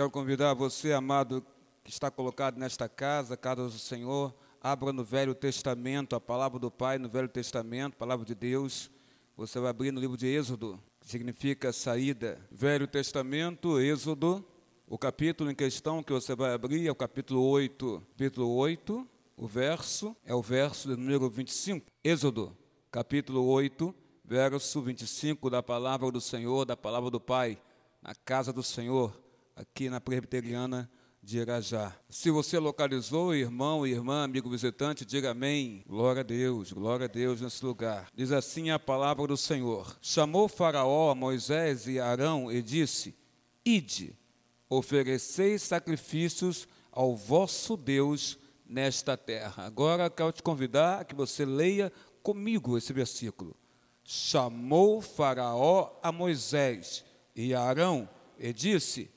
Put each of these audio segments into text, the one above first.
Quero convidar você, amado, que está colocado nesta casa, casa do Senhor, abra no Velho Testamento, a palavra do Pai no Velho Testamento, palavra de Deus. Você vai abrir no livro de Êxodo, que significa saída. Velho Testamento, Êxodo, o capítulo em questão que você vai abrir é o capítulo 8. Capítulo 8, o verso é o verso de número 25. Êxodo, capítulo 8, verso 25 da palavra do Senhor, da palavra do Pai, na casa do Senhor, aqui na presbiteriana de Irajá. Se você localizou, irmão, irmã, amigo visitante, diga amém. Glória a Deus, glória a Deus nesse lugar. Diz assim a palavra do Senhor: Chamou Faraó a Moisés e Arão e disse: Ide, ofereceis sacrifícios ao vosso Deus nesta terra. Agora quero te convidar a que você leia comigo esse versículo. Chamou Faraó a Moisés e Arão e disse: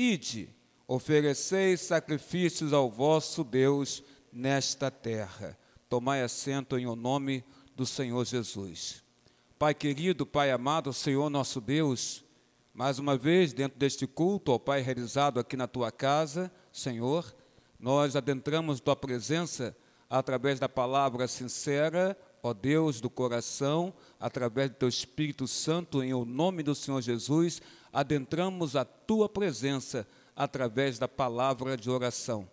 Ide, ofereceis sacrifícios ao vosso Deus nesta terra. Tomai assento em o nome do Senhor Jesus. Pai querido, Pai amado, Senhor nosso Deus, mais uma vez, dentro deste culto, ó Pai, realizado aqui na tua casa, Senhor, nós adentramos tua presença através da palavra sincera, ó Deus do coração, através do teu Espírito Santo, em o nome do Senhor Jesus, adentramos a tua presença através da palavra de oração.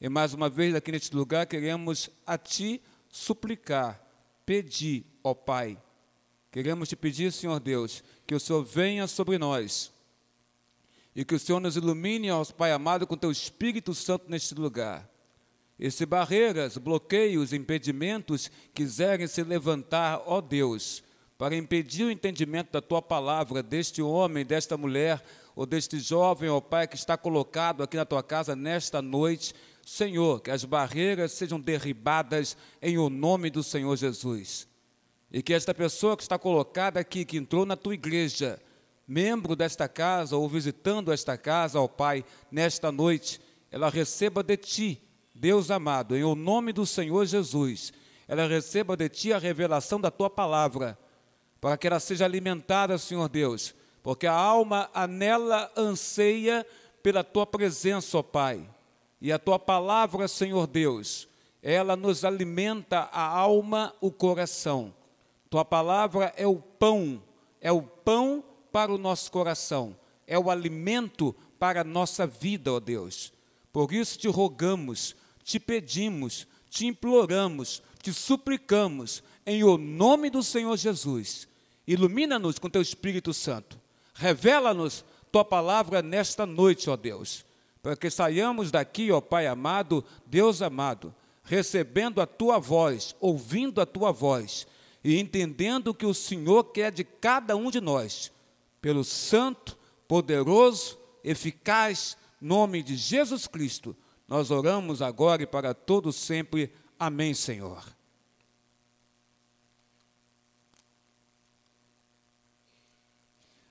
E mais uma vez, aqui neste lugar, queremos a Ti suplicar, pedir, ó Pai. Queremos te pedir, Senhor Deus, que o Senhor venha sobre nós e que o Senhor nos ilumine, ó Pai amado, com Teu Espírito Santo neste lugar. E se barreiras, bloqueios, impedimentos quiserem se levantar, ó Deus, para impedir o entendimento da Tua palavra, deste homem, desta mulher, ou deste jovem, ó Pai, que está colocado aqui na tua casa nesta noite. Senhor, que as barreiras sejam derribadas em o nome do Senhor Jesus. E que esta pessoa que está colocada aqui, que entrou na tua igreja, membro desta casa ou visitando esta casa, ó Pai, nesta noite, ela receba de ti, Deus amado, em o nome do Senhor Jesus, ela receba de ti a revelação da tua palavra, para que ela seja alimentada, Senhor Deus, porque a alma anela anseia pela tua presença, ó Pai. E a tua palavra, Senhor Deus, ela nos alimenta a alma, o coração. Tua palavra é o pão, é o pão para o nosso coração, é o alimento para a nossa vida, ó Deus. Por isso te rogamos, te pedimos, te imploramos, te suplicamos, em o nome do Senhor Jesus. Ilumina-nos com teu Espírito Santo Revela-nos tua palavra nesta noite, ó Deus, para que saiamos daqui, ó Pai amado, Deus amado, recebendo a tua voz, ouvindo a tua voz e entendendo que o Senhor quer de cada um de nós, pelo santo, poderoso, eficaz nome de Jesus Cristo. Nós oramos agora e para todos sempre. Amém, Senhor.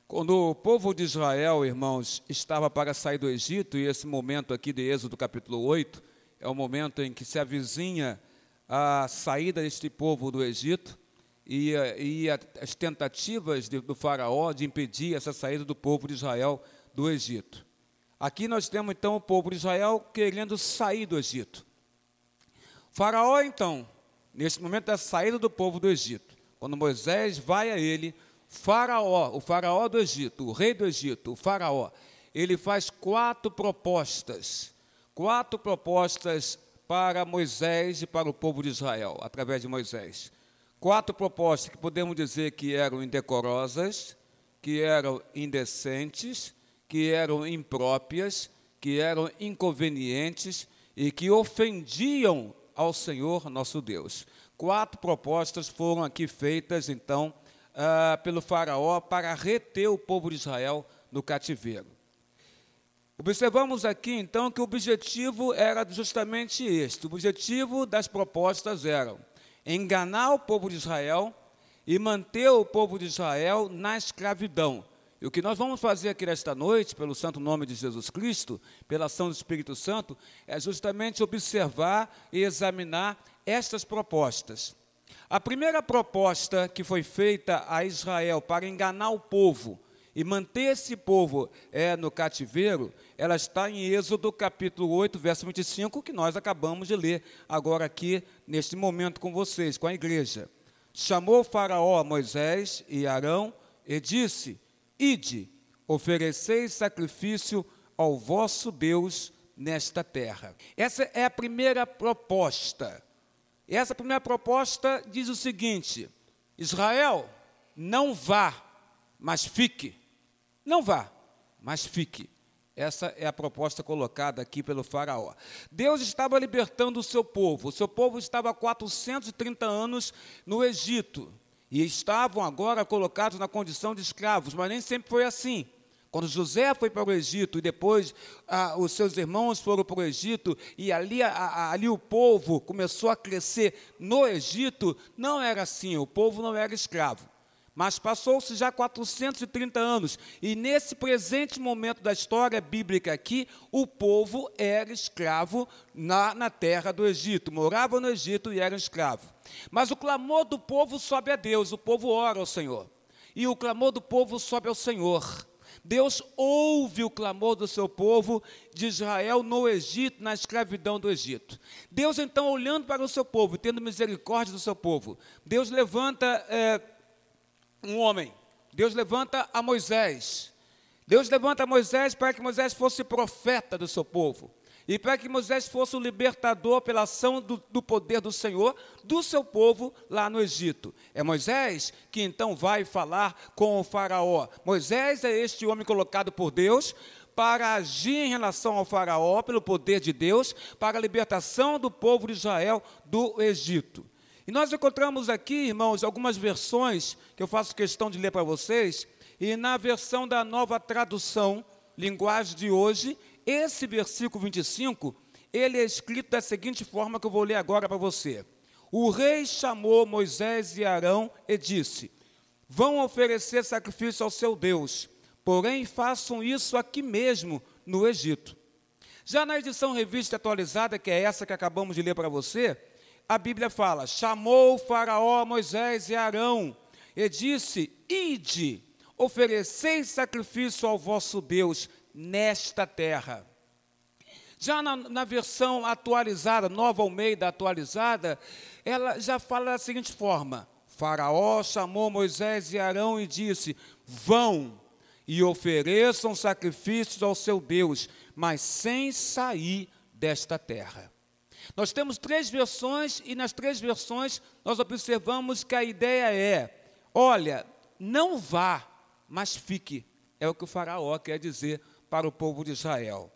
Quando o povo de Israel, irmãos, estava para sair do Egito, e esse momento aqui de Êxodo capítulo 8, é o momento em que se avizinha a saída deste povo do Egito e, e as tentativas de, do faraó de impedir essa saída do povo de Israel do Egito. Aqui nós temos então o povo de Israel querendo sair do Egito. faraó, então, nesse momento da saída do povo do Egito, quando Moisés vai a ele, Faraó, o faraó do Egito, o rei do Egito, o faraó, ele faz quatro propostas, quatro propostas para Moisés e para o povo de Israel, através de Moisés. Quatro propostas que podemos dizer que eram indecorosas, que eram indecentes, que eram impróprias, que eram inconvenientes e que ofendiam ao Senhor nosso Deus. Quatro propostas foram aqui feitas, então, uh, pelo Faraó para reter o povo de Israel no cativeiro. Observamos aqui então que o objetivo era justamente este: o objetivo das propostas era enganar o povo de Israel e manter o povo de Israel na escravidão. E o que nós vamos fazer aqui nesta noite, pelo santo nome de Jesus Cristo, pela ação do Espírito Santo, é justamente observar e examinar estas propostas. A primeira proposta que foi feita a Israel para enganar o povo e manter esse povo é, no cativeiro, ela está em Êxodo capítulo 8, verso 25, que nós acabamos de ler agora aqui, neste momento com vocês, com a igreja. Chamou Faraó a Moisés e Arão e disse: Ide, ofereceis sacrifício ao vosso Deus nesta terra. Essa é a primeira proposta. Essa primeira proposta diz o seguinte: Israel, não vá, mas fique. Não vá, mas fique. Essa é a proposta colocada aqui pelo Faraó. Deus estava libertando o seu povo. O seu povo estava há 430 anos no Egito. E estavam agora colocados na condição de escravos, mas nem sempre foi assim. Quando José foi para o Egito e depois ah, os seus irmãos foram para o Egito e ali, a, ali o povo começou a crescer no Egito, não era assim, o povo não era escravo. Mas passou-se já 430 anos, e nesse presente momento da história bíblica aqui, o povo era escravo na, na terra do Egito, morava no Egito e era escravo. Mas o clamor do povo sobe a Deus, o povo ora ao Senhor, e o clamor do povo sobe ao Senhor. Deus ouve o clamor do seu povo de Israel no Egito, na escravidão do Egito. Deus, então, olhando para o seu povo, tendo misericórdia do seu povo, Deus levanta. É, um homem. Deus levanta a Moisés. Deus levanta Moisés para que Moisés fosse profeta do seu povo. E para que Moisés fosse o libertador pela ação do, do, poder do Senhor do seu povo lá no Egito. É Moisés que então vai falar com o Faraó. Moisés é este homem colocado por Deus para agir em relação ao Faraó pelo poder de Deus, para a libertação do povo de Israel do Egito. E nós encontramos aqui, irmãos, algumas versões que eu faço questão de ler para vocês, e na versão da nova tradução, linguagem de hoje, esse versículo 25, ele é escrito da seguinte forma que eu vou ler agora para você. O rei chamou Moisés e Arão e disse: Vão oferecer sacrifício ao seu Deus, porém façam isso aqui mesmo, no Egito. Já na edição revista atualizada, que é essa que acabamos de ler para você, a Bíblia fala: chamou Faraó Moisés e Arão e disse: Ide, ofereceis sacrifício ao vosso Deus nesta terra. Já na, na, versão atualizada, nova Almeida atualizada, ela já fala da seguinte forma: Faraó chamou Moisés e Arão e disse: Vão e ofereçam sacrifícios ao seu Deus, mas sem sair desta terra. Nós temos três versões e nas três versões nós observamos que a ideia é: olha, não vá, mas fique. É o que o Faraó quer dizer para o povo de Israel.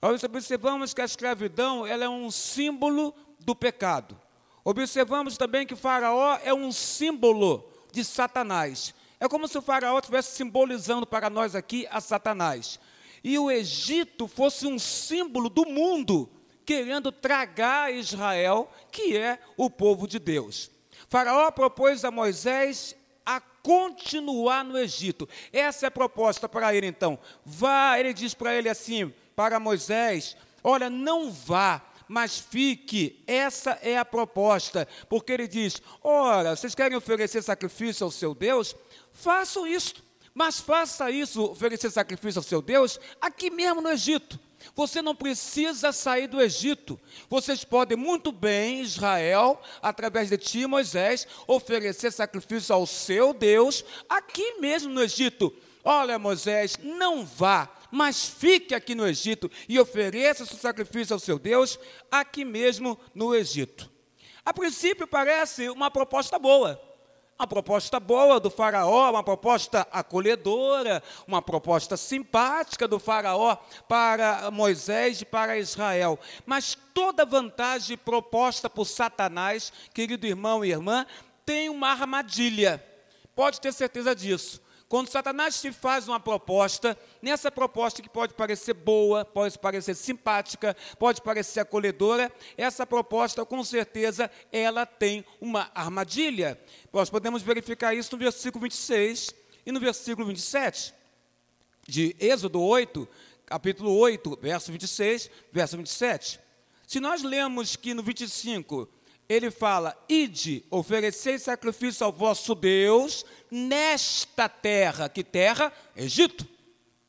Nós observamos que a escravidão ela é um símbolo do pecado. Observamos também que Faraó é um símbolo de Satanás. É como se o Faraó estivesse simbolizando para nós aqui a Satanás. E o Egito fosse um símbolo do mundo querendo tragar Israel, que é o povo de Deus. Faraó propôs a Moisés a continuar no Egito. Essa é a proposta para ele então. Vá, ele diz para ele assim, para Moisés: Olha, não vá, mas fique. Essa é a proposta, porque ele diz: Ora, vocês querem oferecer sacrifício ao seu Deus? Façam isso, mas faça isso, oferecer sacrifício ao seu Deus, aqui mesmo no Egito. Você não precisa sair do Egito. Vocês podem muito bem, Israel, através de ti, Moisés, oferecer sacrifício ao seu Deus aqui mesmo no Egito. Olha, Moisés, não vá, mas fique aqui no Egito e ofereça seu sacrifício ao seu Deus aqui mesmo no Egito. A princípio parece uma proposta boa. Uma proposta boa do Faraó, uma proposta acolhedora, uma proposta simpática do Faraó para Moisés e para Israel. Mas toda vantagem proposta por Satanás, querido irmão e irmã, tem uma armadilha. Pode ter certeza disso. Quando Satanás te faz uma proposta, nessa proposta que pode parecer boa, pode parecer simpática, pode parecer acolhedora, essa proposta, com certeza, ela tem uma armadilha. Nós podemos verificar isso no versículo 26 e no versículo 27 de Êxodo 8, capítulo 8, verso 26, verso 27. Se nós lemos que no 25 ele fala: Ide, oferecei sacrifício ao vosso Deus nesta terra. Que terra? Egito.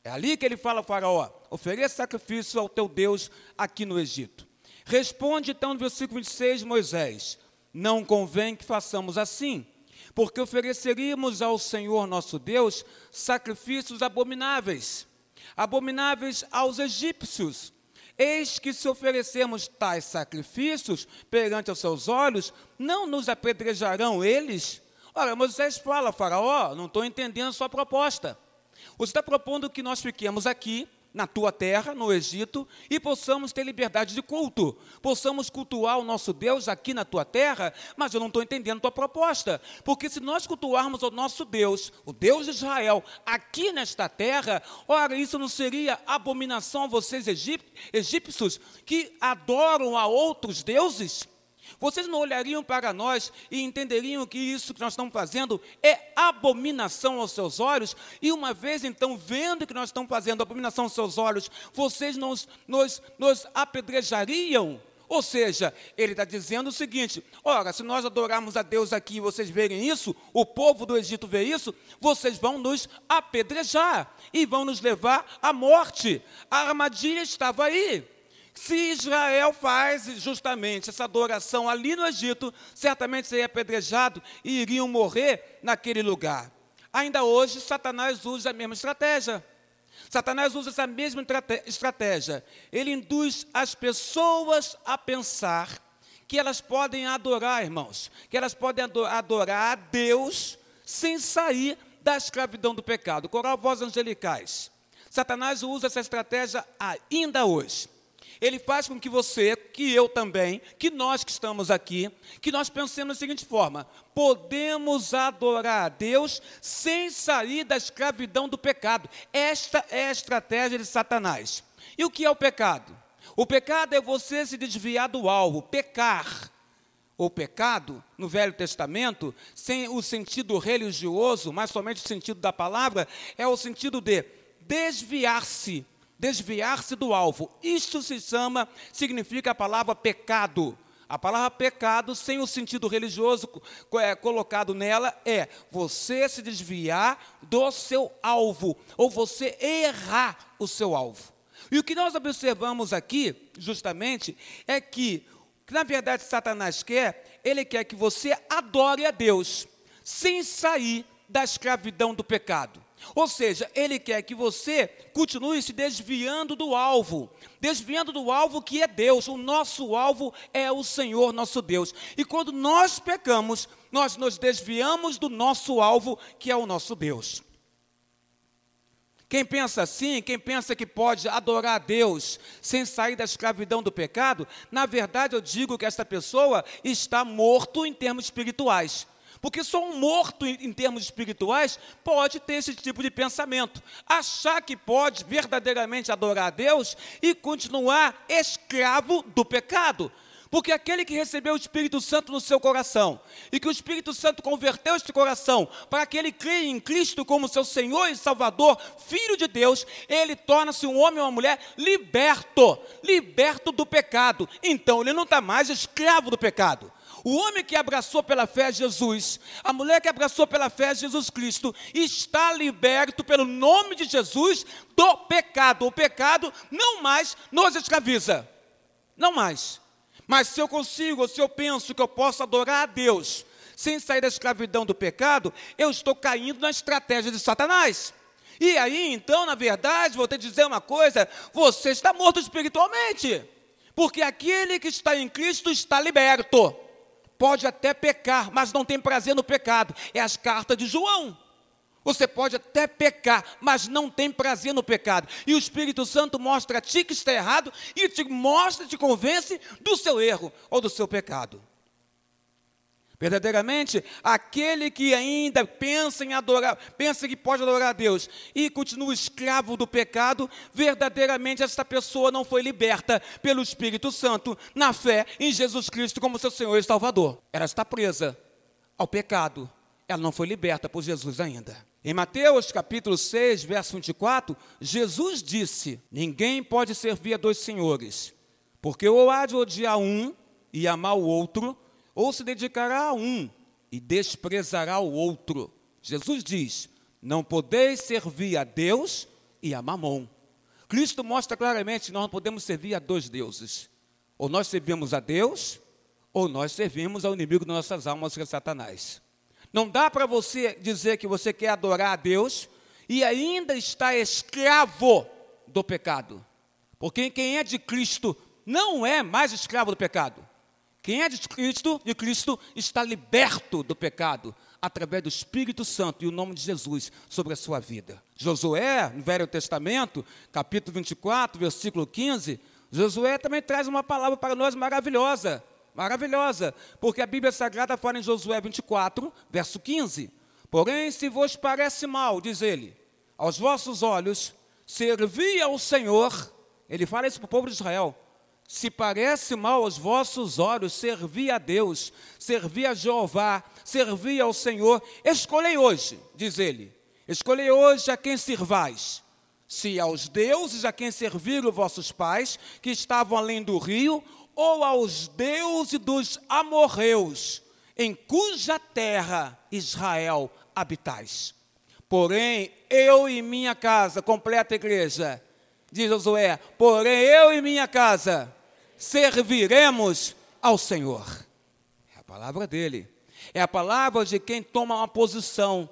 É ali que ele fala ao Faraó: ofereça sacrifício ao teu Deus aqui no Egito. Responde então no versículo 26, Moisés: Não convém que façamos assim, porque ofereceríamos ao Senhor nosso Deus sacrifícios abomináveis, abomináveis aos egípcios. Eis que se oferecermos tais sacrifícios perante os seus olhos, não nos apedrejarão eles? Ora, Moisés fala, Faraó, não estou entendendo a sua proposta. Você está propondo que nós fiquemos aqui, na tua terra, no Egito, e possamos ter liberdade de culto, possamos cultuar o nosso Deus aqui na tua terra, mas eu não estou entendendo a tua proposta, porque se nós cultuarmos o nosso Deus, o Deus de Israel, aqui nesta terra, ora, isso não seria abominação a vocês egípcios que adoram a outros deuses? Vocês não olhariam para nós e entenderiam que isso que nós estamos fazendo é abominação aos seus olhos? E uma vez então, vendo que nós estamos fazendo abominação aos seus olhos, vocês nos, nos, nos apedrejariam? Ou seja, ele está dizendo o seguinte: ora, se nós adorarmos a Deus aqui e vocês verem isso, o povo do Egito vê isso, vocês vão nos apedrejar e vão nos levar à morte. A armadilha estava aí. Se Israel faz justamente essa adoração ali no Egito, certamente seria apedrejado e iriam morrer naquele lugar. Ainda hoje, Satanás usa a mesma estratégia. Satanás usa essa mesma estratégia. Ele induz as pessoas a pensar que elas podem adorar, irmãos, que elas podem adorar a Deus sem sair da escravidão do pecado. Coral voz angelicais. Satanás usa essa estratégia ainda hoje ele faz com que você, que eu também, que nós que estamos aqui, que nós pensemos da seguinte forma: podemos adorar a Deus sem sair da escravidão do pecado. Esta é a estratégia de Satanás. E o que é o pecado? O pecado é você se desviar do alvo, pecar. O pecado, no Velho Testamento, sem o sentido religioso, mas somente o sentido da palavra, é o sentido de desviar-se desviar-se do alvo. Isto se chama, significa a palavra pecado. A palavra pecado, sem o sentido religioso é, colocado nela, é você se desviar do seu alvo, ou você errar o seu alvo. E o que nós observamos aqui, justamente, é que, na verdade, Satanás quer, ele quer que você adore a Deus, sem sair da escravidão do pecado. Ou seja, ele quer que você continue se desviando do alvo, desviando do alvo que é Deus. O nosso alvo é o Senhor nosso Deus. E quando nós pecamos, nós nos desviamos do nosso alvo, que é o nosso Deus. Quem pensa assim, quem pensa que pode adorar a Deus sem sair da escravidão do pecado, na verdade eu digo que esta pessoa está morto em termos espirituais. Porque só um morto em, termos espirituais pode ter esse tipo de pensamento. Achar que pode verdadeiramente adorar a Deus e continuar escravo do pecado. Porque aquele que recebeu o Espírito Santo no seu coração e que o Espírito Santo converteu este coração para que ele creia em Cristo como seu Senhor e Salvador, Filho de Deus, ele torna-se um homem ou uma mulher liberto, liberto do pecado. Então ele não está mais escravo do pecado. O homem que abraçou pela fé Jesus, a mulher que abraçou pela fé Jesus Cristo, está liberto pelo nome de Jesus do pecado. O pecado não mais nos escraviza. Não mais. Mas se eu consigo, se eu penso que eu posso adorar a Deus sem sair da escravidão do pecado, eu estou caindo na estratégia de Satanás. E aí, então, na verdade, vou te dizer uma coisa: você está morto espiritualmente. Porque aquele que está em Cristo está liberto pode até pecar, mas não tem prazer no pecado. É as cartas de João. Você pode até pecar, mas não tem prazer no pecado. E o Espírito Santo mostra a ti que está errado e te mostra, te convence do seu erro ou do seu pecado. Verdadeiramente, aquele que ainda pensa em adorar, pensa que pode adorar a Deus e continua escravo do pecado, verdadeiramente esta pessoa não foi liberta pelo Espírito Santo na fé em Jesus Cristo como seu Senhor e Salvador. Ela está presa ao pecado. Ela não foi liberta por Jesus ainda. Em Mateus capítulo 6, verso 24, Jesus disse: Ninguém pode servir a dois senhores, porque ou há de odiar um e amar o outro, ou se dedicará a um e desprezará o outro. Jesus diz: Não podeis servir a Deus e a Mamon. Cristo mostra claramente que nós não podemos servir a dois deuses. Ou nós servimos a Deus, ou nós servimos ao inimigo das nossas almas, que é Satanás. Não dá para você dizer que você quer adorar a Deus e ainda está escravo do pecado. Porque quem é de Cristo não é mais escravo do pecado. Quem é de Cristo, de Cristo está liberto do pecado através do Espírito Santo e o nome de Jesus sobre a sua vida. Josué, no Velho Testamento, capítulo 24, versículo 15, Josué também traz uma palavra para nós maravilhosa, maravilhosa, porque a Bíblia Sagrada fala em Josué 24, verso 15. Porém, se vos parece mal, diz ele, aos vossos olhos, servir ao Senhor, ele fala isso para o povo de Israel, se parece mal aos vossos olhos servir a Deus, servir a Jeová, servir ao Senhor, escolhei hoje, diz ele, escolhei hoje a quem servais. Se aos deuses a quem serviram vossos pais, que estavam além do rio, ou aos deuses dos amorreus, em cuja terra Israel habitais. Porém, eu e minha casa, completa a igreja, diz Josué, porém eu e minha casa serviremos ao Senhor. É a palavra dele. É a palavra de quem toma uma posição,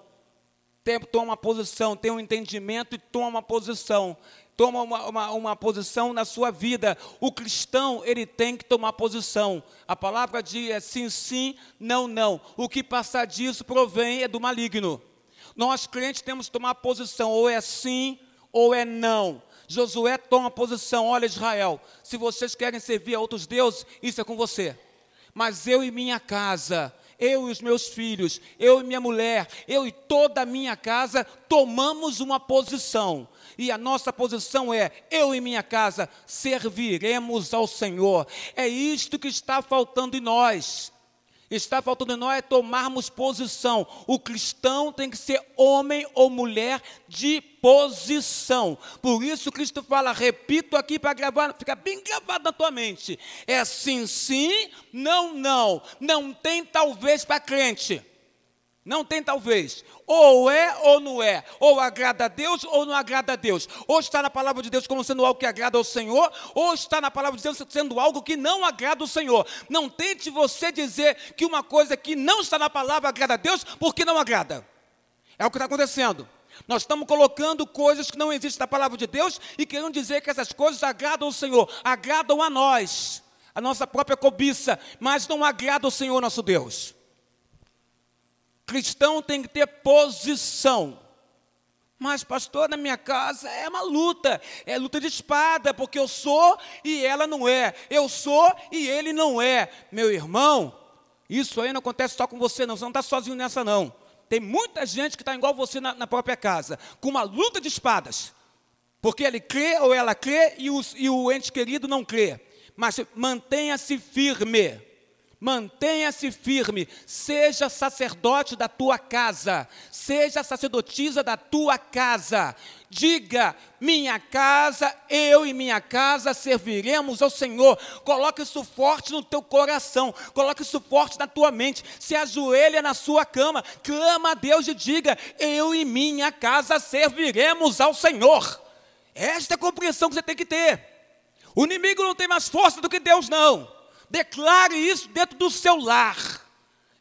tem, toma uma posição, tem um entendimento e toma uma posição. Toma uma, uma, uma posição na sua vida. O cristão, ele tem que tomar posição. A palavra diz é sim, sim, não, não. O que passar disso provém é do maligno. Nós crentes temos que tomar posição, ou é sim ou é não. Josué toma posição: olha, Israel, se vocês querem servir a outros deuses, isso é com você. Mas eu e minha casa, eu e os meus filhos, eu e minha mulher, eu e toda a minha casa tomamos uma posição. E a nossa posição é: eu e minha casa serviremos ao Senhor. É isto que está faltando em nós. Está faltando em nós é tomarmos posição. O cristão tem que ser homem ou mulher de posição. Por isso Cristo fala, repito aqui para gravar, fica bem gravado na tua mente. É sim, sim, não, não. Não tem talvez para crente. Não tem talvez. Ou é ou não é. Ou agrada a Deus ou não agrada a Deus. Ou está na palavra de Deus como sendo algo que agrada ao Senhor, ou está na palavra de Deus sendo algo que não agrada ao Senhor. Não tente você dizer que uma coisa que não está na palavra agrada a Deus, porque não agrada. É o que está acontecendo. Nós estamos colocando coisas que não existem na palavra de Deus e querendo dizer que essas coisas agradam ao Senhor, agradam a nós, a nossa própria cobiça, mas não agrada ao Senhor nosso Deus. Cristão tem que ter posição. Mas, pastor, na minha casa é uma luta, é luta de espada, porque eu sou e ela não é, eu sou e ele não é. Meu irmão, isso aí não acontece só com você, não, você não está sozinho nessa, não. Tem muita gente que está igual você na, na, própria casa, com uma luta de espadas, porque ele crê ou ela crê e, os, e o ente querido não crê. Mas mantenha-se firme Mantenha-se firme, seja sacerdote da tua casa, seja sacerdotisa da tua casa. Diga: minha casa, eu e minha casa serviremos ao Senhor. Coloque isso forte no teu coração, coloque isso forte na tua mente. Se ajoelha na sua cama, clama a Deus e diga: eu e minha casa serviremos ao Senhor. Esta é a compreensão que você tem que ter. O inimigo não tem mais força do que Deus, não. Declare isso dentro do seu lar.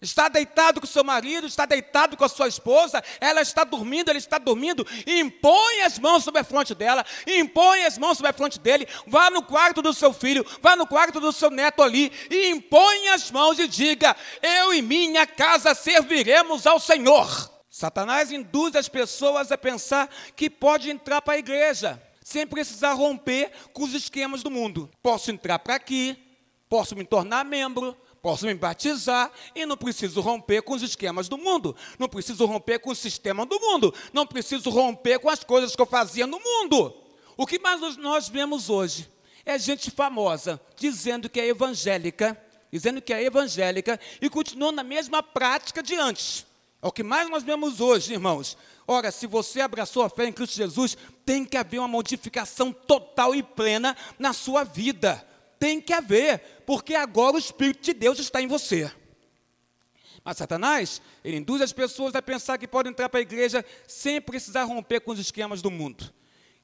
Está deitado com seu marido, está deitado com a sua esposa, ela está dormindo, ele está dormindo, impõe as mãos sobre a fronte dela, impõe as mãos sobre a fronte dele, vá no quarto do seu filho, vá no quarto do seu neto ali, e impõe as mãos e diga: Eu e minha casa serviremos ao Senhor. Satanás induz as pessoas a pensar que pode entrar para a igreja, sem precisar romper com os esquemas do mundo. Posso entrar para aqui, Posso me tornar membro, posso me batizar e não preciso romper com os esquemas do mundo, não preciso romper com o sistema do mundo, não preciso romper com as coisas que eu fazia no mundo. O que mais nós vemos hoje é gente famosa dizendo que é evangélica, dizendo que é evangélica e continuando na mesma prática de antes. É o que mais nós vemos hoje, irmãos. Ora, se você abraçou a fé em Cristo Jesus, tem que haver uma modificação total e plena na sua vida. Tem que haver, porque agora o Espírito de Deus está em você. Mas Satanás, ele induz as pessoas a pensar que podem entrar para a igreja sem precisar romper com os esquemas do mundo.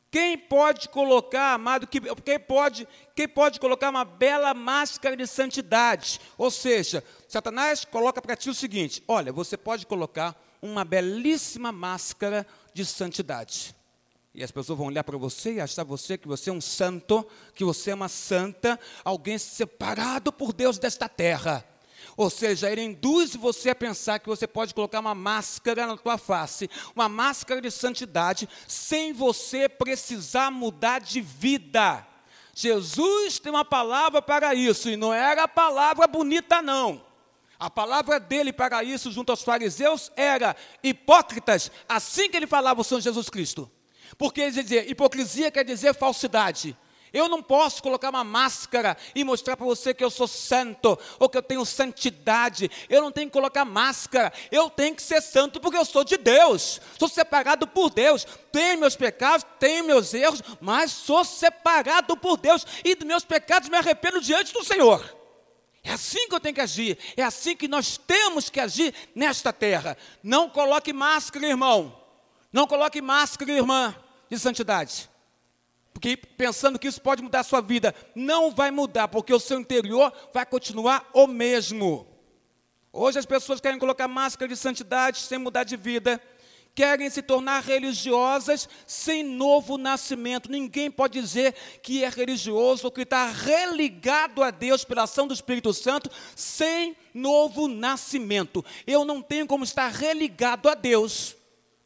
Quem pode colocar, amado, quem pode, quem pode colocar uma bela máscara de santidade? Ou seja, Satanás coloca para ti o seguinte: olha, você pode colocar uma belíssima máscara de santidade. E as pessoas vão olhar para você e achar você que você é um santo, que você é uma santa, alguém separado por Deus desta terra. Ou seja, ele induz você a pensar que você pode colocar uma máscara na tua face, uma máscara de santidade, sem você precisar mudar de vida. Jesus tem uma palavra para isso, e não era a palavra bonita, não. A palavra dele para isso, junto aos fariseus, era hipócritas, assim que ele falava o Senhor Jesus Cristo. Porque dizia, hipocrisia quer dizer falsidade. Eu não posso colocar uma máscara e mostrar para você que eu sou santo ou que eu tenho santidade. Eu não tenho que colocar máscara. Eu tenho que ser santo porque eu sou de Deus. Sou separado por Deus. Tenho meus pecados, tenho meus erros, mas sou separado por Deus e dos meus pecados me arrependo diante do Senhor. É assim que eu tenho que agir. É assim que nós temos que agir nesta terra. Não coloque máscara, irmão. Não coloque máscara, irmã, de santidade porque pensando que isso pode mudar a sua vida, não vai mudar, porque o seu interior vai continuar o mesmo. Hoje as pessoas querem colocar máscara de santidade sem mudar de vida, querem se tornar religiosas sem novo nascimento. Ninguém pode dizer que é religioso ou que está religado a Deus pela ação do Espírito Santo sem novo nascimento. Eu não tenho como estar religado a Deus.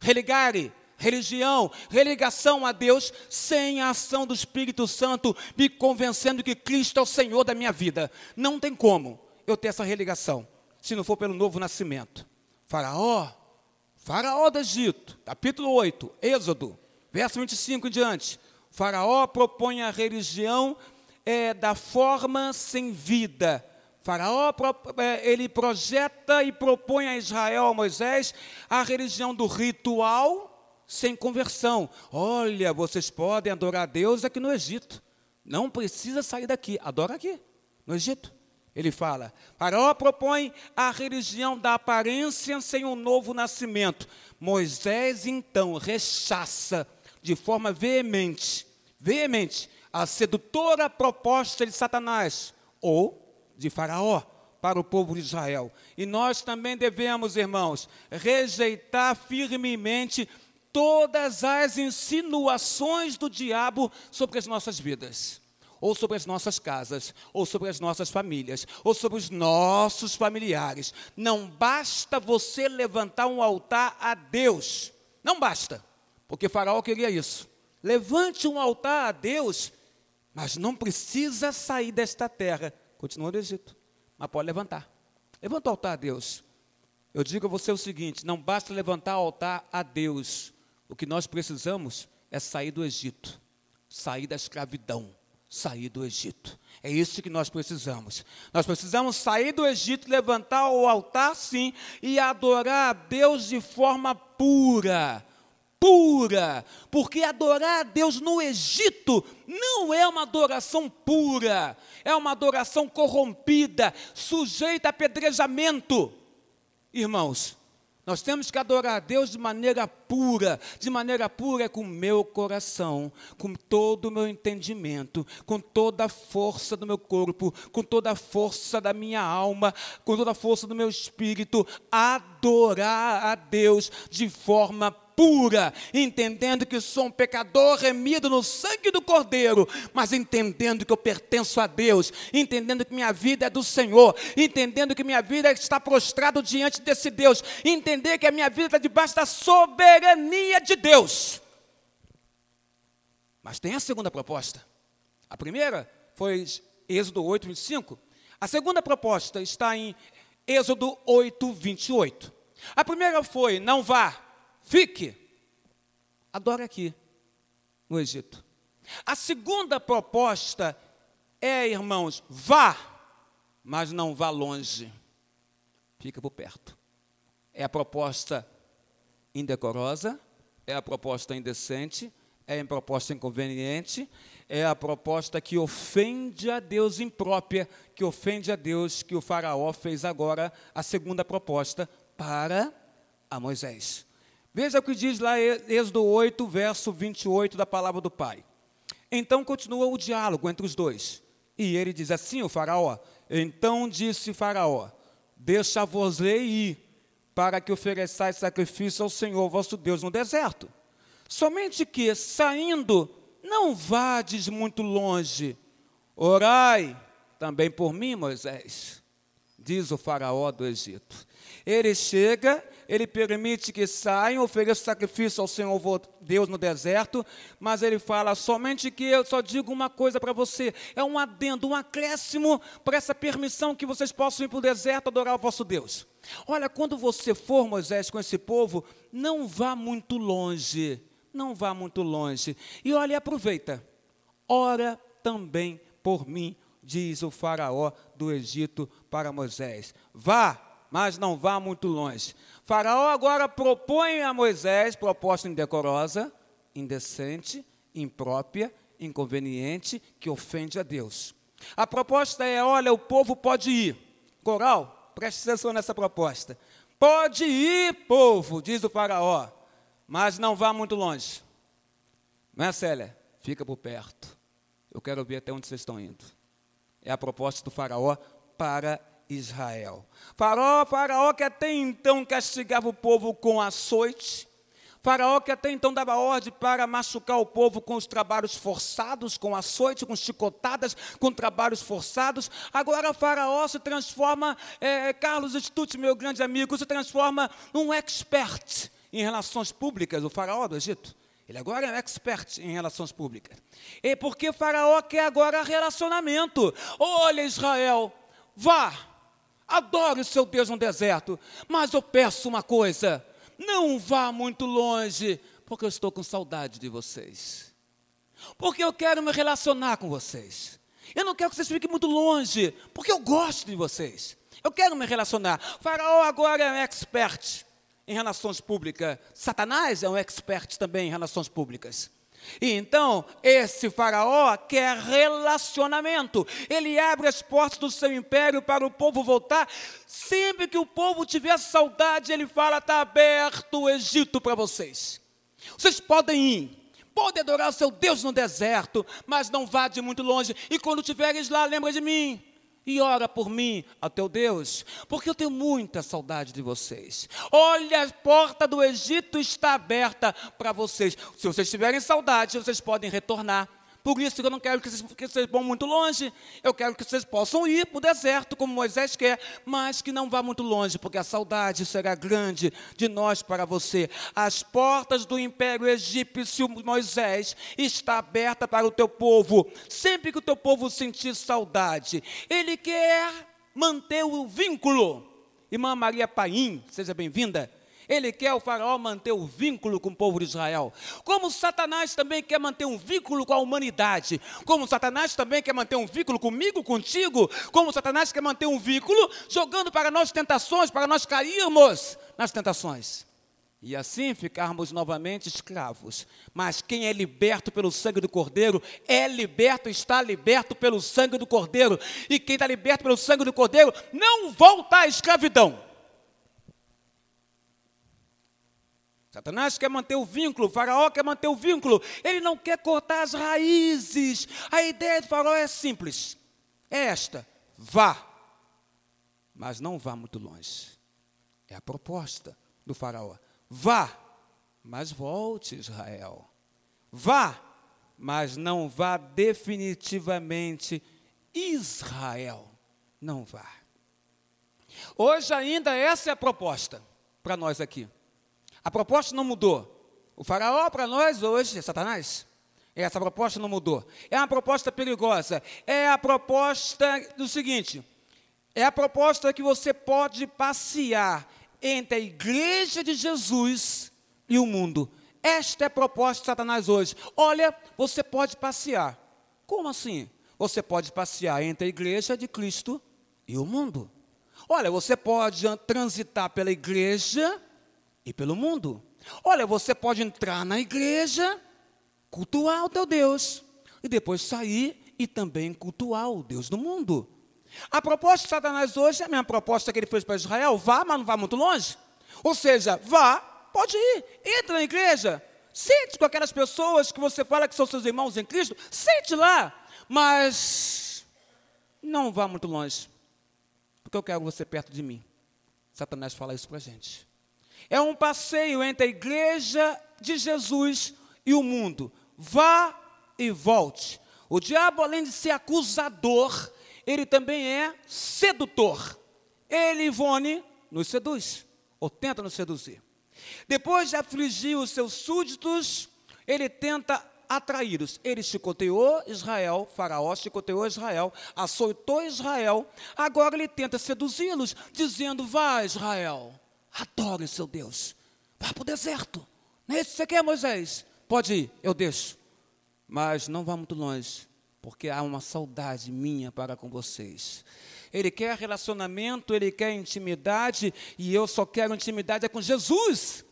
Religare religião, religação a Deus, sem a ação do Espírito Santo me convencendo que Cristo é o Senhor da minha vida. Não tem como eu ter essa religação, se não for pelo novo nascimento. Faraó, Faraó do Egito, capítulo 8, Êxodo, verso 25 em diante. Faraó propõe a religião é, da forma sem vida. Faraó é, ele projeta e propõe a Israel, a Moisés, a religião do ritual sem conversão. Olha, vocês podem adorar a Deus aqui no Egito. Não precisa sair daqui, adora aqui, no Egito. Ele fala: Faraó propõe a religião da aparência sem um novo nascimento. Moisés, então, rechaça de forma veemente, veemente, a sedutora proposta de Satanás ou de Faraó para o povo de Israel. E nós também devemos, irmãos, rejeitar firmemente todas as insinuações do diabo sobre as nossas vidas, ou sobre as nossas casas, ou sobre as nossas famílias, ou sobre os nossos familiares. Não basta você levantar um altar a Deus, não basta, porque Faraó queria isso. Levante um altar a Deus, mas não precisa sair desta terra. Continua no Egito, mas pode levantar. Levanta o altar a Deus. Eu digo a você o seguinte: não basta levantar o altar a Deus, o que nós precisamos é sair do Egito, sair da escravidão, sair do Egito. É isso que nós precisamos. Nós precisamos sair do Egito, levantar o altar, sim, e adorar a Deus de forma pura. Pura, porque adorar a Deus no Egito não é uma adoração pura, é uma adoração corrompida, sujeita a apedrejamento. Irmãos, nós temos que adorar a Deus de maneira pura, de maneira pura com o meu coração, com todo o meu entendimento, com toda a força do meu corpo, com toda a força da minha alma, com toda a força do meu espírito, adorar a Deus de forma pura, entendendo que sou um pecador remido no sangue do Cordeiro, mas entendendo que eu pertenço a Deus, entendendo que minha vida é do Senhor, entendendo que minha vida está prostrado diante desse Deus, entender que a minha vida está debaixo da soberania de Deus. Mas tem a segunda proposta. A primeira foi Êxodo 8, 25. A segunda proposta está em Êxodo 8, 28. A primeira foi: não vá, Fique, adore aqui, no Egito. A segunda proposta é, irmãos, vá, mas não vá longe. Fica por perto. É a proposta indecorosa, é a proposta indecente, é a proposta inconveniente, é a proposta que ofende a Deus imprópria, que ofende a Deus, que o Faraó fez agora a segunda proposta para a Moisés. Veja o que diz lá Êxodo 8, verso 28 da palavra do Pai. Então continua o diálogo entre os dois. E ele diz assim: o Faraó. Então disse Faraó: Deixa-vos-ei ir, para que ofereçais sacrifício ao Senhor vosso Deus no deserto. Somente que, saindo, não vades muito longe. Orai também por mim, Moisés, diz o Faraó do Egito. Ele chega, ele permite que saiam, ofereçam sacrifício ao Senhor Deus no deserto, mas ele fala somente que eu só digo uma coisa para você: é um adendo, um acréscimo para essa permissão que vocês possam ir para o deserto adorar o vosso Deus. Olha, quando você for, Moisés, com esse povo, não vá muito longe, não vá muito longe. E olha, aproveita, ora também por mim, diz o Faraó do Egito para Moisés. Vá mas não vá muito longe. Faraó agora propõe a Moisés proposta indecorosa, indecente, imprópria, inconveniente, que ofende a Deus. A proposta é: olha, o povo pode ir. Coral, preste atenção nessa proposta. Pode ir, povo, diz o Faraó, mas não vá muito longe. Não é, Célia? Fica por perto. Eu quero ver até onde vocês estão indo. É a proposta do Faraó para Israel. Faraó, faraó que até então castigava o povo com açoite, Faraó que até então dava ordem para machucar o povo com os trabalhos forçados, com açoite, com chicotadas, com trabalhos forçados. Agora Faraó se transforma, é, Carlos Stutt, meu grande amigo, se transforma num expert em relações públicas, o Faraó do Egito. Ele agora é um expert em relações públicas. E porque Faraó quer agora relacionamento. Olha, Israel, vá adore o seu Deus no deserto, mas eu peço uma coisa: não vá muito longe, porque eu estou com saudade de vocês. Porque eu quero me relacionar com vocês. Eu não quero que vocês fiquem muito longe, porque eu gosto de vocês. Eu quero me relacionar. Faraó agora é um expert em relações públicas. Satanás é um expert também em relações públicas. E então, esse faraó quer relacionamento. Ele abre as portas do seu império para o povo voltar. Sempre que o povo tiver saudade, ele fala: está aberto o Egito para vocês. Vocês podem ir. Podem adorar o seu Deus no deserto, mas não vá de muito longe. E quando estiveres lá, lembra de mim e ora por mim, a teu Deus, porque eu tenho muita saudade de vocês. Olha, a porta do Egito está aberta para vocês. Se vocês tiverem saudade, vocês podem retornar. Por isso que eu não quero que vocês, que vocês vão muito longe. Eu quero que vocês possam ir para o deserto, como Moisés quer, mas que não vá muito longe, porque a saudade será grande de nós para você. As portas do império egípcio, Moisés, está aberta para o teu povo. Sempre que o teu povo sentir saudade, ele quer manter o vínculo. Irmã Maria Paim, seja bem-vinda ele quer o faraó manter o vínculo com o povo de Israel. Como Satanás também quer manter um vínculo com a humanidade. Como Satanás também quer manter um vínculo comigo, contigo. Como Satanás quer manter um vínculo jogando para nós tentações, para nós cairmos nas tentações. E assim ficarmos novamente escravos. Mas quem é liberto pelo sangue do Cordeiro, é liberto, está liberto pelo sangue do Cordeiro. E quem está liberto pelo sangue do Cordeiro, não volta à escravidão. Satanás quer manter o vínculo, o faraó quer manter o vínculo, ele não quer cortar as raízes. A ideia do faraó é simples: é esta, vá, mas não vá muito longe. É a proposta do faraó. Vá, mas volte, Israel. Vá, mas não vá definitivamente, Israel. Não vá. Hoje ainda essa é a proposta para nós aqui. A proposta não mudou. O faraó para nós hoje é Satanás. Essa proposta não mudou. É uma proposta perigosa. É a proposta do seguinte: é a proposta que você pode passear entre a igreja de Jesus e o mundo. Esta é a proposta de Satanás hoje. Olha, você pode passear. Como assim? Você pode passear entre a igreja de Cristo e o mundo. Olha, você pode transitar pela igreja e pelo mundo. Olha, você pode entrar na igreja cultuar o teu Deus e depois sair e também cultuar o Deus do mundo. A proposta de Satanás hoje é a mesma proposta que ele fez para Israel: vá, mas não vá muito longe. Ou seja, vá, pode ir, entra na igreja, sente com aquelas pessoas que você fala que são seus irmãos em Cristo, sente lá, mas não vá muito longe, porque eu quero você perto de mim. Satanás fala isso para a gente. É um passeio entre a igreja de Jesus e o mundo. Vá e volte. O diabo, além de ser acusador, ele também é sedutor. Ele, Ivone, nos seduz, ou tenta nos seduzir. Depois de afligir os seus súditos, ele tenta atraí-los. Ele chicoteou Israel, Faraó chicoteou Israel, açoitou Israel. Agora ele tenta seduzi-los, dizendo: Vá, Israel, adore seu Deus, vá para o deserto. Não é isso que você quer, Moisés? Pode ir, eu deixo. Mas não vá muito longe, porque há uma saudade minha para com vocês. Ele quer relacionamento, ele quer intimidade, e eu só quero intimidade é com Jesus.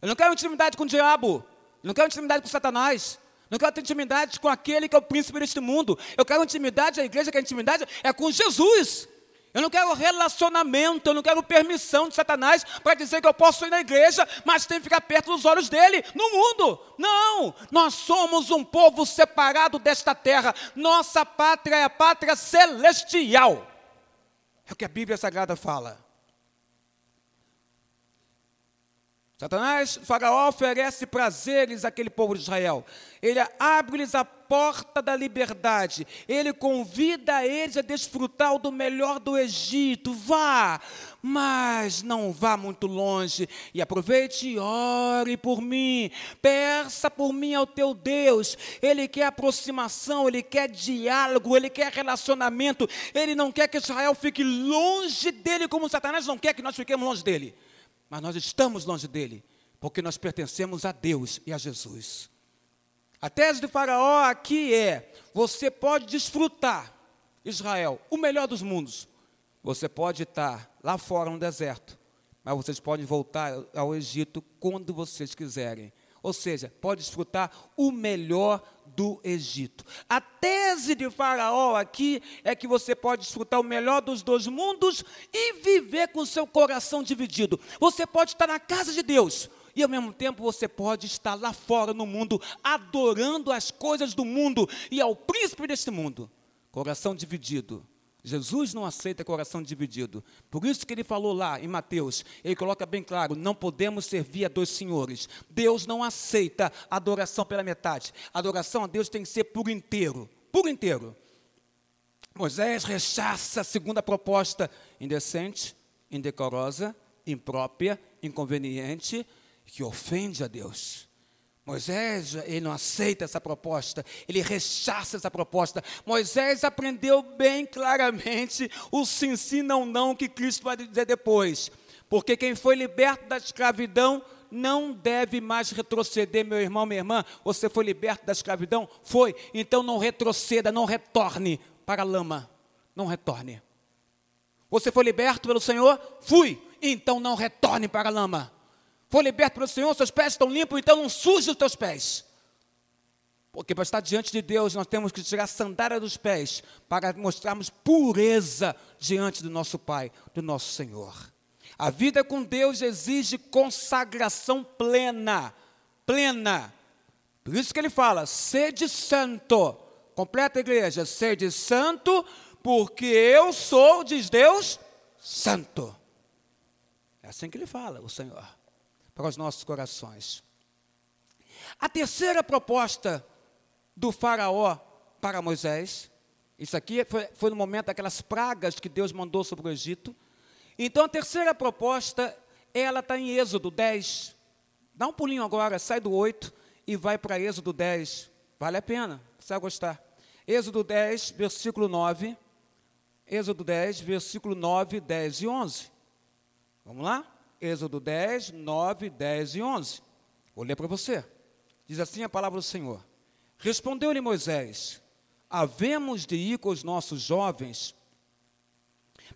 Eu não quero intimidade com o diabo, eu não quero intimidade com Satanás, não quero intimidade com aquele que é o príncipe deste mundo. Eu quero intimidade, a igreja quer intimidade é com Jesus. Eu não quero relacionamento, eu não quero permissão de Satanás para dizer que eu posso ir na igreja, mas tem que ficar perto dos olhos dele no mundo. Não, nós somos um povo separado desta terra. Nossa pátria é a pátria celestial. É o que a Bíblia Sagrada fala. Satanás, Faraó oferece prazeres àquele povo de Israel. Ele abre-lhes a porta da liberdade. Ele convida eles a desfrutar do melhor do Egito. Vá, mas não vá muito longe. E aproveite e ore por mim. Peça por mim ao teu Deus. Ele quer aproximação, ele quer diálogo, ele quer relacionamento. Ele não quer que Israel fique longe dele, como Satanás não quer que nós fiquemos longe dele mas nós estamos longe dele, porque nós pertencemos a Deus e a Jesus. A tese de Faraó aqui é: você pode desfrutar, Israel, o melhor dos mundos. Você pode estar lá fora no deserto, mas vocês podem voltar ao Egito quando vocês quiserem. Ou seja, pode desfrutar o melhor do Egito. A tese de Faraó aqui é que você pode desfrutar o melhor dos dois mundos e viver com seu coração dividido. Você pode estar na casa de Deus. E ao mesmo tempo você pode estar lá fora no mundo, adorando as coisas do mundo e ao príncipe deste mundo. Coração dividido. Jesus não aceita coração dividido. Por isso que ele falou lá em Mateus, ele coloca bem claro: não podemos servir a dois senhores. Deus não aceita adoração pela metade. Adoração a Deus tem que ser por inteiro por inteiro. Moisés rechaça a segunda proposta indecente, indecorosa, imprópria, inconveniente, que ofende a Deus. Moisés, ele não aceita essa proposta, ele rechaça essa proposta. Moisés aprendeu bem claramente o sim, sim, não, não que Cristo vai dizer depois. Porque quem foi liberto da escravidão não deve mais retroceder, meu irmão, minha irmã. Você foi liberto da escravidão? Foi. Então não retroceda, não retorne para a lama. Não retorne. Você foi liberto pelo Senhor? Fui. Então não retorne para a lama. Foi liberto pelo Senhor, seus pés estão limpos, então não suje os teus pés. Porque para estar diante de Deus, nós temos que tirar a sandália dos pés para mostrarmos pureza diante do nosso Pai, do nosso Senhor. A vida com Deus exige consagração plena, plena. Por isso que ele fala: sede santo. Completa a igreja, sede santo, porque eu sou, diz Deus, santo. É assim que ele fala, o Senhor para os nossos corações. A terceira proposta do Faraó para Moisés, isso aqui foi, foi no momento daquelas pragas que Deus mandou sobre o Egito. Então a terceira proposta, ela está em Êxodo 10. Dá um pulinho agora, sai do 8 e vai para Êxodo 10. Vale a pena, você vai gostar. Êxodo 10, versículo 9. Êxodo 10, versículo 9, 10 e 11. Vamos lá? Êxodo 10, 9, 10 e 11. Vou ler para você. Diz assim a palavra do Senhor. Respondeu-lhe Moisés: Havemos de ir com os nossos jovens.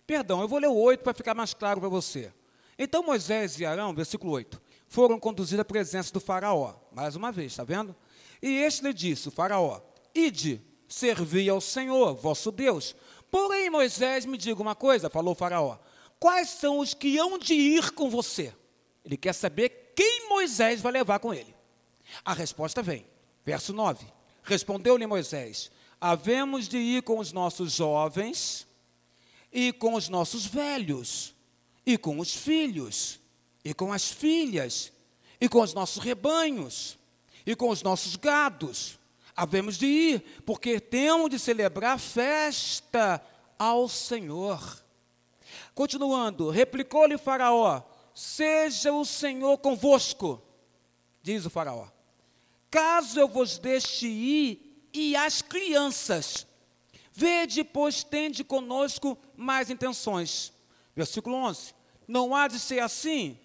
Perdão, eu vou ler o 8 para ficar mais claro para você. Então Moisés e Arão, versículo 8, foram conduzidos à presença do Faraó. Mais uma vez, está vendo? E este lhe disse, faraó, ide, servi ao Senhor, vosso Deus. Porém, Moisés, me diga uma coisa, falou o faraó, quais são os que hão de ir com você? Ele quer saber quem Moisés vai levar com ele. A resposta vem, verso 9. Respondeu-lhe Moisés: Havemos de ir com os nossos jovens, e com os nossos velhos, e com os filhos, e com as filhas, e com os nossos rebanhos, e com os nossos gados. Havemos de ir, porque temos de celebrar festa ao Senhor. Continuando, replicou-lhe Faraó: Seja o Senhor convosco, diz o Faraó. Caso eu vos deixe ir, e as crianças, Vede, pois, tende conosco mais intenções. Versículo 11. Não há de ser assim.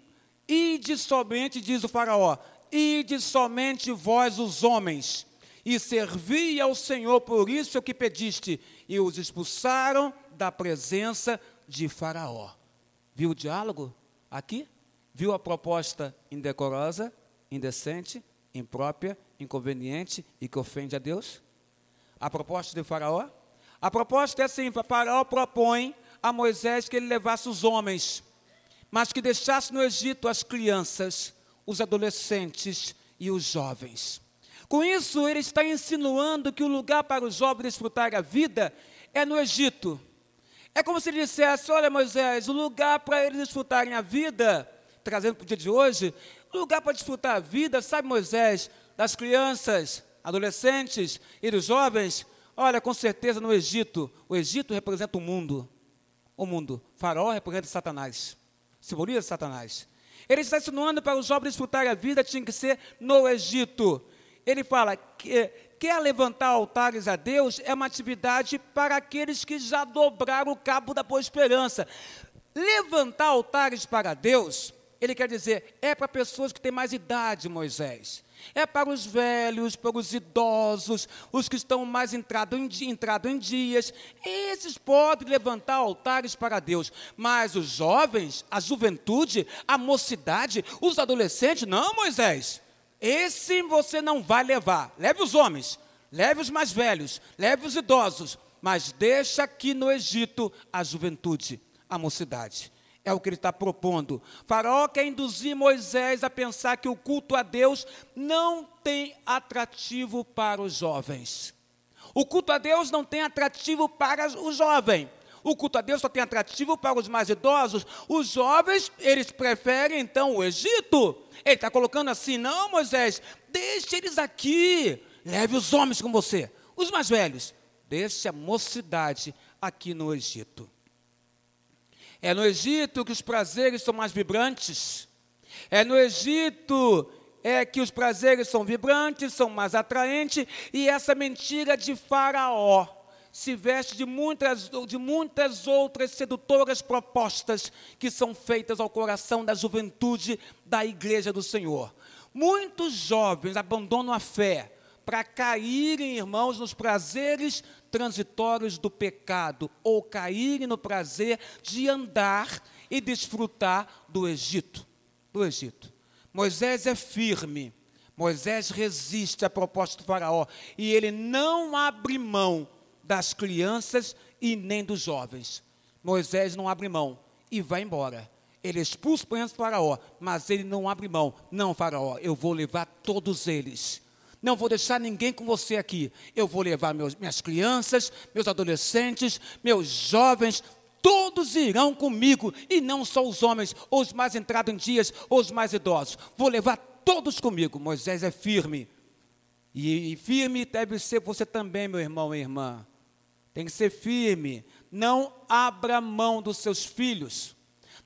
Ide somente, diz o Faraó, ide somente vós, os homens, e servi ao Senhor, por isso é o que pediste. E os expulsaram da presença de Faraó. Viu o diálogo aqui? Viu a proposta indecorosa, indecente, imprópria, inconveniente e que ofende a Deus? A proposta de Faraó? A proposta é assim: Faraó propõe a Moisés que ele levasse os homens, mas que deixasse no Egito as crianças, os adolescentes e os jovens. Com isso, ele está insinuando que o lugar para os jovens desfrutarem a vida é no Egito. É como se ele dissesse: Olha, Moisés, o lugar para eles desfrutarem a vida, trazendo para o dia de hoje, o lugar para desfrutar a vida, sabe, Moisés, das crianças, adolescentes e dos jovens, Olha, com certeza no Egito, o Egito representa o mundo. O mundo. Faraó representa Satanás. Simboliza Satanás. Ele está insinuando para os jovens disfrutarem a vida, tinha que ser no Egito. Ele fala que quer levantar altares a Deus é uma atividade para aqueles que já dobraram o cabo da boa esperança. Levantar altares para Deus, ele quer dizer, é para pessoas que têm mais idade, Moisés. É para os velhos, para os idosos, os que estão mais entrados em, entrado em dias. Esses podem levantar altares para Deus. Mas os jovens, a juventude, a mocidade, os adolescentes, não, Moisés. Esse você não vai levar. Leve os homens, leve os mais velhos, leve os idosos. Mas deixa aqui no Egito a juventude, a mocidade. É o que ele está propondo. Faraó quer induzir Moisés a pensar que o culto a Deus não tem atrativo para os jovens. O culto a Deus não tem atrativo para o jovem. O culto a Deus só tem atrativo para os mais idosos. Os jovens, eles preferem então o Egito. Ele está colocando assim: não, Moisés, deixe eles aqui. Leve os homens com você. Os mais velhos, deixe a mocidade aqui no Egito. É no Egito que os prazeres são mais vibrantes. É no Egito é que os prazeres são vibrantes, são mais atraentes, e essa mentira de Faraó se veste de muitas, de muitas outras sedutoras propostas que são feitas ao coração da juventude da igreja do Senhor. Muitos jovens abandonam a fé para caírem, irmãos, nos prazeres transitórios do pecado ou caírem no prazer de andar e desfrutar do Egito. Do Egito. Moisés é firme. Moisés resiste à proposta do faraó e ele não abre mão das crianças e nem dos jovens. Moisés não abre mão e vai embora. Ele expulsa o faraó, mas ele não abre mão. Não, faraó, eu vou levar todos eles não vou deixar ninguém com você aqui. Eu vou levar meus, minhas crianças, meus adolescentes, meus jovens, todos irão comigo, e não só os homens, os mais entrados em dias, os mais idosos. Vou levar todos comigo. Moisés é firme. E, e firme deve ser você também, meu irmão e irmã. Tem que ser firme. Não abra mão dos seus filhos.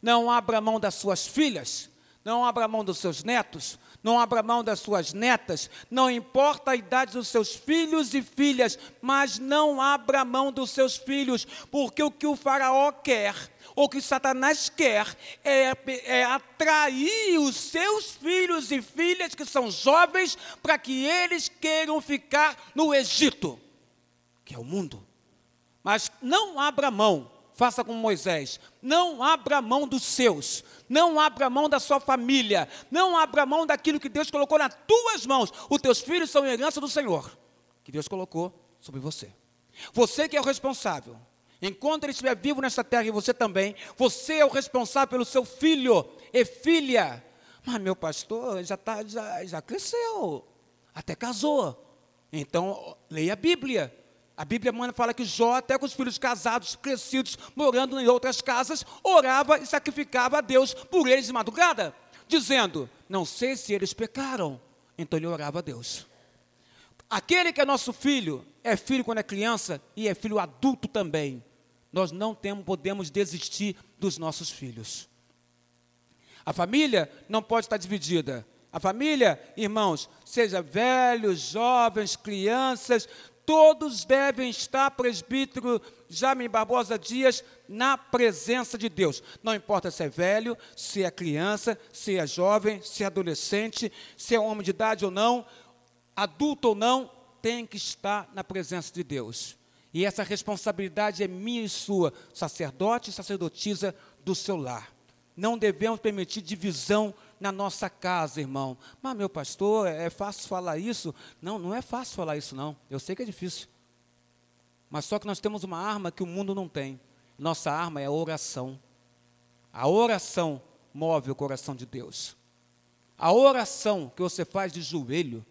Não abra mão das suas filhas. Não abra mão dos seus netos não abra mão das suas netas, não importa a idade dos seus filhos e filhas, mas não abra mão dos seus filhos, porque o que o Faraó quer, ou que Satanás quer, é, é atrair os seus filhos e filhas que são jovens, para que eles queiram ficar no Egito, que é o mundo. Mas não abra mão, faça como Moisés. Não abra mão dos seus. Não abra mão da sua família. Não abra mão daquilo que Deus colocou nas tuas mãos. Os teus filhos são herança do Senhor, que Deus colocou sobre você. Você que é o responsável. Enquanto ele estiver vivo nesta terra e você também, você é o responsável pelo seu filho e filha. Mas meu pastor já, tá, já, já cresceu, até casou. Então, leia a Bíblia. A Bíblia manda fala que Jó, até com os filhos casados, crescidos, morando em outras casas, orava e sacrificava a Deus por eles de madrugada, dizendo: Não sei se eles pecaram. Então ele orava a Deus. Aquele que é nosso filho, é filho quando é criança e é filho adulto também. Nós não temos, podemos desistir dos nossos filhos. A família não pode estar dividida. A família, irmãos, seja velhos, jovens, crianças, todos devem estar, presbítero Jaime Barbosa Dias, na presença de Deus. Não importa se é velho, se é criança, se é jovem, se é adolescente, se é homem de idade ou não, adulto ou não, tem que estar na presença de Deus. E essa responsabilidade é minha e sua, sacerdote e sacerdotisa do seu lar. Não devemos permitir divisão na nossa casa, irmão. Mas, meu pastor, é fácil falar isso? Não, não é fácil falar isso, não. Eu sei que é difícil. Mas só que nós temos uma arma que o mundo não tem. Nossa arma é a oração. A oração move o coração de Deus. A oração que você faz de joelho,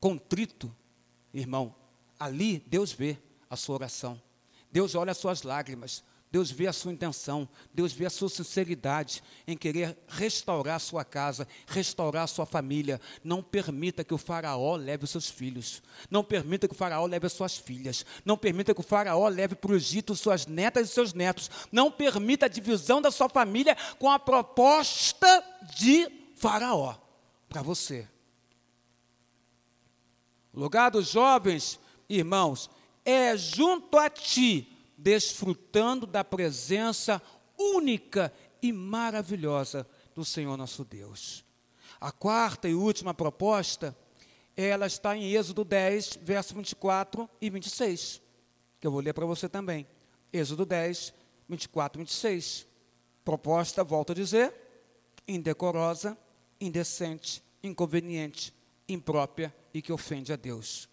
contrito, irmão, ali Deus vê a sua oração. Deus olha as suas lágrimas. Deus vê a sua intenção, Deus vê a sua sinceridade em querer restaurar a sua casa, restaurar a sua família. Não permita que o faraó leve os seus filhos. Não permita que o faraó leve as suas filhas. Não permita que o faraó leve para o Egito suas netas e seus netos. Não permita a divisão da sua família com a proposta de faraó para você. O lugar dos jovens, irmãos, é junto a ti desfrutando da presença única e maravilhosa do Senhor nosso Deus. A quarta e última proposta, ela está em Êxodo 10, verso 24 e 26, que eu vou ler para você também. Êxodo 10, 24 e 26. Proposta, volto a dizer, indecorosa, indecente, inconveniente, imprópria e que ofende a Deus.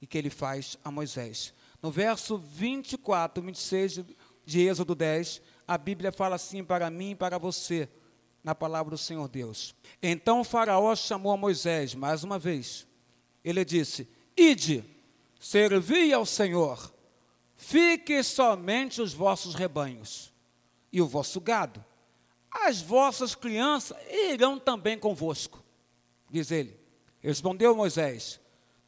E que ele faz a Moisés. No verso 24, 26 de Êxodo 10, a Bíblia fala assim para mim e para você, na palavra do Senhor Deus. Então Faraó chamou a Moisés mais uma vez. Ele disse: Ide, servi ao Senhor, fique somente os vossos rebanhos e o vosso gado. As vossas crianças irão também convosco, diz ele. Respondeu Moisés: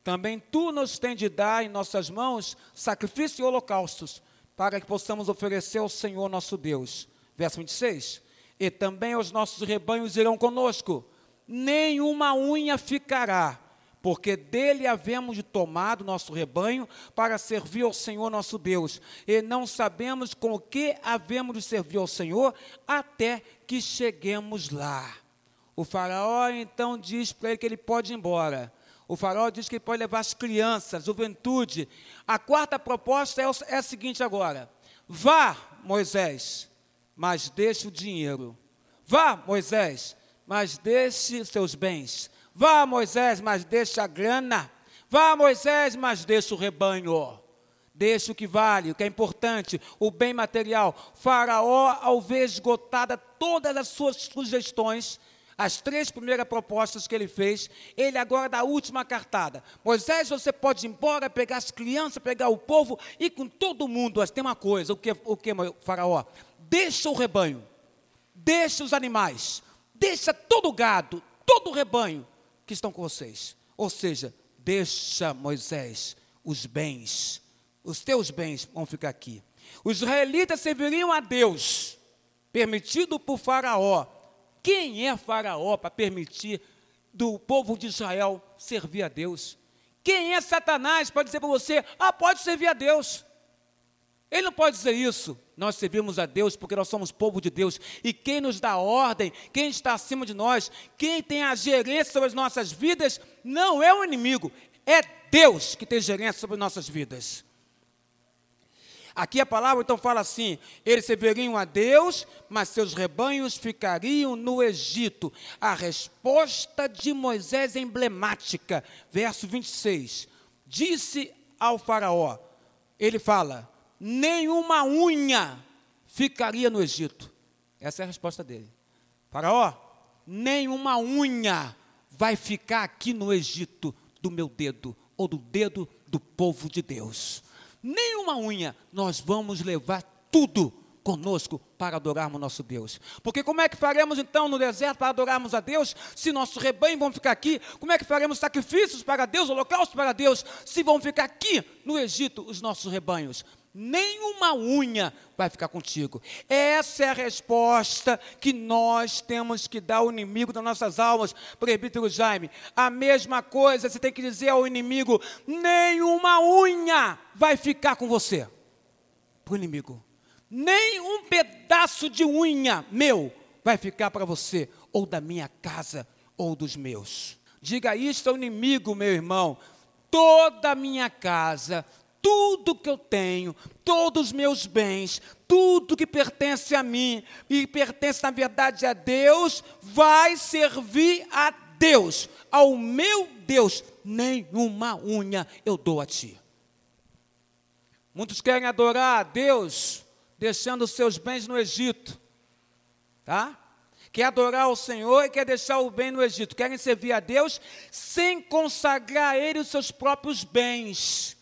também tu nos tens de dar em nossas mãos sacrifício e holocaustos, para que possamos oferecer ao Senhor nosso Deus. Verso 26. E também os nossos rebanhos irão conosco, nenhuma unha ficará, porque dele havemos de tomar nosso rebanho para servir ao Senhor nosso Deus, e não sabemos com o que havemos de servir ao Senhor até que cheguemos lá. O faraó então diz para ele que ele pode ir embora. O farol diz que pode levar as crianças, juventude. A quarta proposta é, é a seguinte agora: vá, Moisés, mas deixe o dinheiro. Vá, Moisés, mas deixe seus bens. Vá, Moisés, mas deixe a grana. Vá, Moisés, mas deixe o rebanho. Deixe o que vale, o que é importante, o bem material. Faraó, ao ver esgotada todas as suas sugestões, as três primeiras propostas que ele fez, ele agora dá a última cartada. Moisés, você pode ir embora, pegar as crianças, pegar o povo e com todo mundo. Mas tem uma coisa, o que, o que faraó? Deixa o rebanho, deixa os animais, deixa todo o gado, todo o rebanho que estão com vocês. Ou seja, deixa Moisés os bens, os teus bens vão ficar aqui. Os israelitas serviriam a Deus, permitido por Faraó, quem é Faraó para permitir do povo de Israel servir a Deus? Quem é Satanás para dizer para você, ah, pode servir a Deus? Ele não pode dizer isso. Nós servimos a Deus porque nós somos povo de Deus. E quem nos dá ordem, quem está acima de nós, quem tem a gerência sobre as nossas vidas, não é o inimigo, é Deus que tem gerência sobre nossas vidas. Aqui a palavra então fala assim: eles serviriam a Deus, mas seus rebanhos ficariam no Egito. A resposta de Moisés é emblemática. Verso 26. Disse ao Faraó: ele fala, nenhuma unha ficaria no Egito. Essa é a resposta dele. Faraó, nenhuma unha vai ficar aqui no Egito do meu dedo ou do dedo do povo de Deus. Nenhuma unha, nós vamos levar tudo conosco para adorarmos nosso Deus. Porque como é que faremos então no deserto para adorarmos a Deus, se nossos rebanhos vão ficar aqui? Como é que faremos sacrifícios para Deus, holocaustos para Deus, se vão ficar aqui no Egito os nossos rebanhos? Nenhuma unha vai ficar contigo. Essa é a resposta que nós temos que dar ao inimigo das nossas almas, presbítero Jaime. A mesma coisa você tem que dizer ao inimigo: nenhuma unha vai ficar com você. Para o inimigo. Nem um pedaço de unha meu vai ficar para você, ou da minha casa, ou dos meus. Diga isto ao inimigo, meu irmão. Toda a minha casa, tudo que eu tenho, todos os meus bens, tudo que pertence a mim e pertence na verdade a Deus, vai servir a Deus, ao meu Deus. Nenhuma unha eu dou a ti. Muitos querem adorar a Deus deixando os seus bens no Egito, tá? Quer adorar o Senhor e quer deixar o bem no Egito. Querem servir a Deus sem consagrar a Ele os seus próprios bens.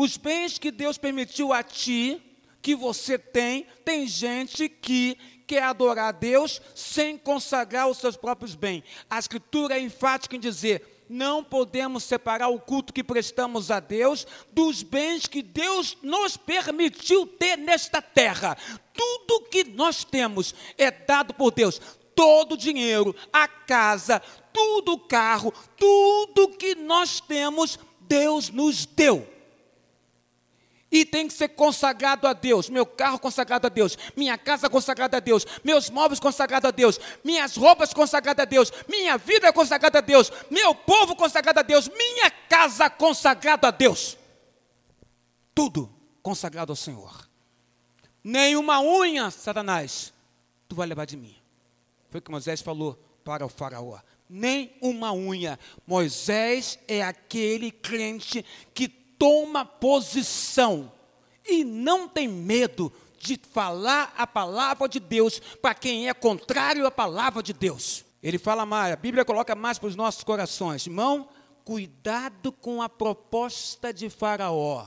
Os bens que Deus permitiu a ti, que você tem, tem gente que quer adorar a Deus sem consagrar os seus próprios bens. A Escritura é enfática em dizer: não podemos separar o culto que prestamos a Deus dos bens que Deus nos permitiu ter nesta terra. Tudo que nós temos é dado por Deus. Todo o dinheiro, a casa, tudo o carro, tudo que nós temos, Deus nos deu e tem que ser consagrado a Deus. Meu carro consagrado a Deus, minha casa consagrada a Deus, meus móveis consagrados a Deus, minhas roupas consagradas a Deus, minha vida consagrada a Deus, meu povo consagrado a Deus, minha casa consagrada a Deus. Tudo consagrado ao Senhor. Nenhuma unha, Satanás, tu vai levar de mim. Foi o que Moisés falou para o faraó. Nem uma unha. Moisés é aquele crente que toma posição e não tem medo de falar a palavra de Deus para quem é contrário à palavra de Deus. Ele fala mais, a Bíblia coloca mais para os nossos corações. Irmão, cuidado com a proposta de Faraó.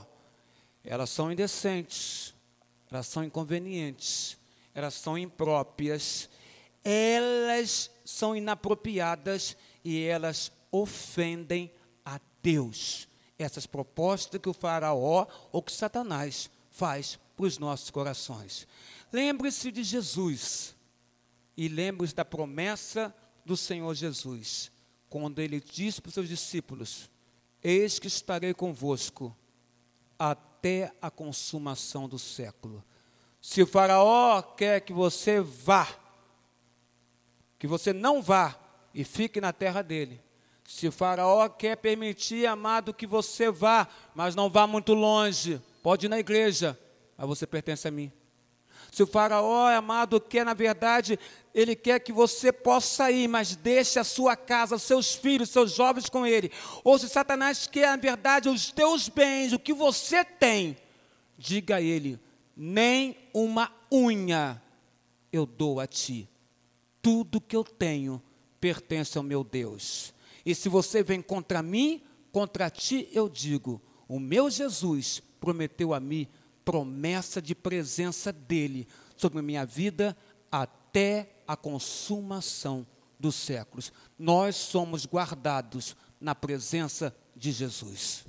Elas são indecentes, elas são inconvenientes, elas são impróprias, elas são inapropriadas e elas ofendem a Deus essas propostas que o Faraó ou que Satanás faz para os nossos corações. Lembre-se de Jesus e lembre-se da promessa do Senhor Jesus, quando ele disse para os seus discípulos: Eis que estarei convosco até a consumação do século. Se o Faraó quer que você vá, que você não vá e fique na terra dele, se o faraó quer permitir, amado, que você vá, mas não vá muito longe, pode ir na igreja, mas você pertence a mim. Se o faraó, amado, quer, na verdade, ele quer que você possa ir, mas deixe a sua casa, seus filhos, seus jovens com ele. Ou se Satanás quer, na verdade, os teus bens, o que você tem, diga a ele: nem uma unha eu dou a ti. Tudo que eu tenho pertence ao meu Deus. E se você vem contra mim, contra ti eu digo: o meu Jesus prometeu a mim promessa de presença dele sobre a minha vida até a consumação dos séculos. Nós somos guardados na presença de Jesus.